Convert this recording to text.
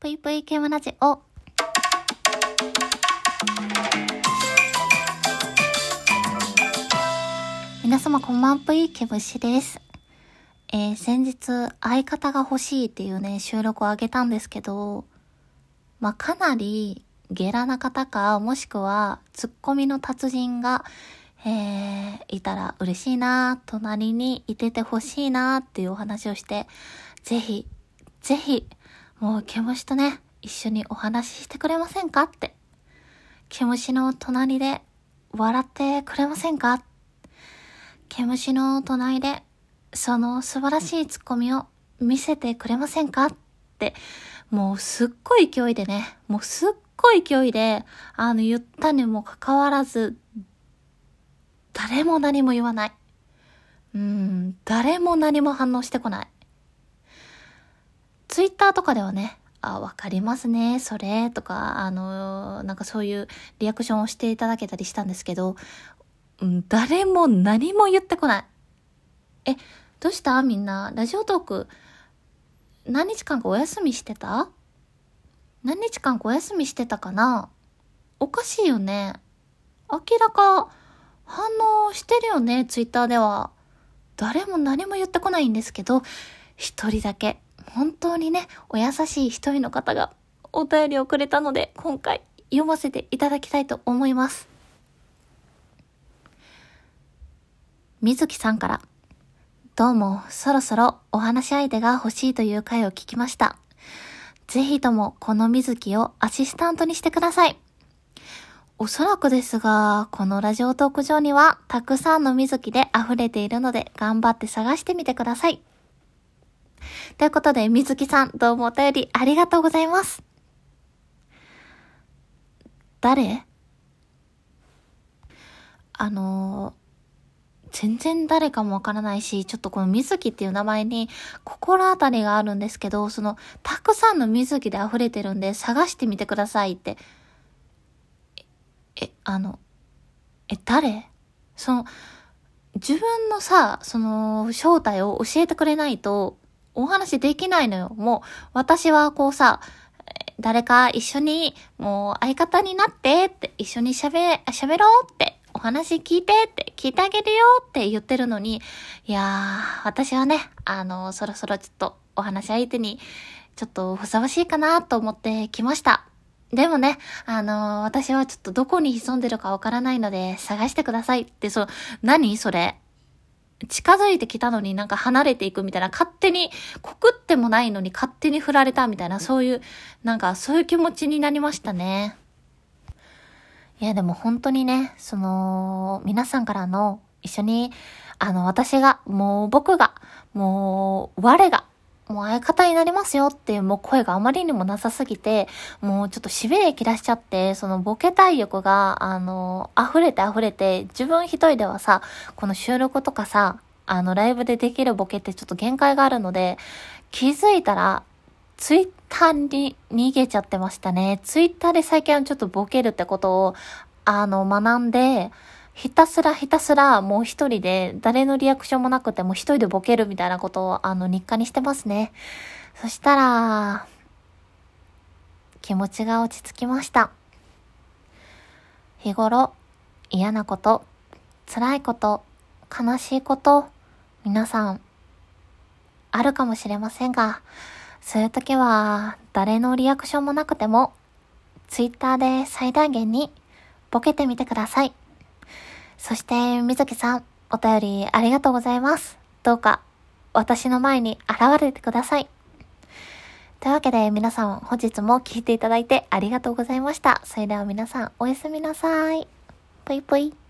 ぷいぷいケムラジオ。皆様こんばんぷい、ケムシです。えー、先日、相方が欲しいっていうね、収録をあげたんですけど、まあ、かなり、ゲラな方か、もしくは、ツッコミの達人が、えー、いたら嬉しいな、隣にいてて欲しいなっていうお話をして、ぜひ、ぜひ、もう毛虫とね、一緒にお話ししてくれませんかって。毛虫の隣で笑ってくれませんか？毛虫の隣でその素晴らしいツッコミを見せてくれませんかって、もうすっごい勢いでね、もうすっごい勢いで、あの言ったにもかかわらず、誰も何も言わない。うん、誰も何も反応してこない。ツイッターとかではね、あ、わかりますね、それ、とか、あの、なんかそういうリアクションをしていただけたりしたんですけど、誰も何も言ってこない。え、どうした？みんな、ラジオトーク、何日間かお休みしてた？何日間かお休みしてたかな？おかしいよね。明らか反応してるよね、ツイッターでは。誰も何も言ってこないんですけど、一人だけ、本当にね、お優しい一人の方がお便りをくれたので、今回読ませていただきたいと思います。水木さんから、どうも、そろそろお話し相手が欲しいという回を聞きました。ぜひともこの水木をアシスタントにしてください。おそらくですが、このラジオトーク上にはたくさんの水木で溢れているので頑張って探してみてください。ということで、水木さん、どうもお便りありがとうございます。誰？あのー全然誰かもわからないし、ちょっとこの水木っていう名前に心当たりがあるんですけど、その、たくさんの水木で溢れてるんで探してみてくださいって。え、えあの、え、誰？その、自分のさ、その、正体を教えてくれないと、お話できないのよ。もう、私はこうさ、誰か一緒に、もう相方になってって、一緒に喋、喋ろうって、お話聞いてって、聞いてあげるよって言ってるのに、いやー、私はね、あの、そろそろちょっとお話相手に、ちょっとふさわしいかなと思ってきました。でもね、あの、私はちょっとどこに潜んでるかわからないので、探してくださいって、そう、何それ？近づいてきたのになんか離れていくみたいな、勝手に、告ってもないのに勝手に振られたみたいな、そういう、なんかそういう気持ちになりましたね。いやでも本当にね、その、皆さんからの一緒に、あの私が、もう僕が、もう我が、もう相方になりますよっていうもう声があまりにもなさすぎて、もうちょっとしびれ切らしちゃって、そのボケ体力が、あの、溢れて溢れて、自分一人ではさ、この収録とかさ、あの、ライブでできるボケってちょっと限界があるので、気づいたら、ツイッターに逃げちゃってましたね。ツイッターで最近はちょっとボケるってことを、あの、学んで、ひたすらひたすらもう一人で誰のリアクションもなくても一人でボケるみたいなことをあの日課にしてますね。そしたら、気持ちが落ち着きました。日頃嫌なこと、辛いこと、悲しいこと、皆さん、あるかもしれませんが、そういう時は誰のリアクションもなくても、ツイッターで最大限にボケてみてください。そして、みずきさん、お便りありがとうございます。どうか、私の前に現れてください。というわけで、皆さん、本日も聞いていただいてありがとうございました。それでは皆さん、おやすみなさい。ぽいぽい。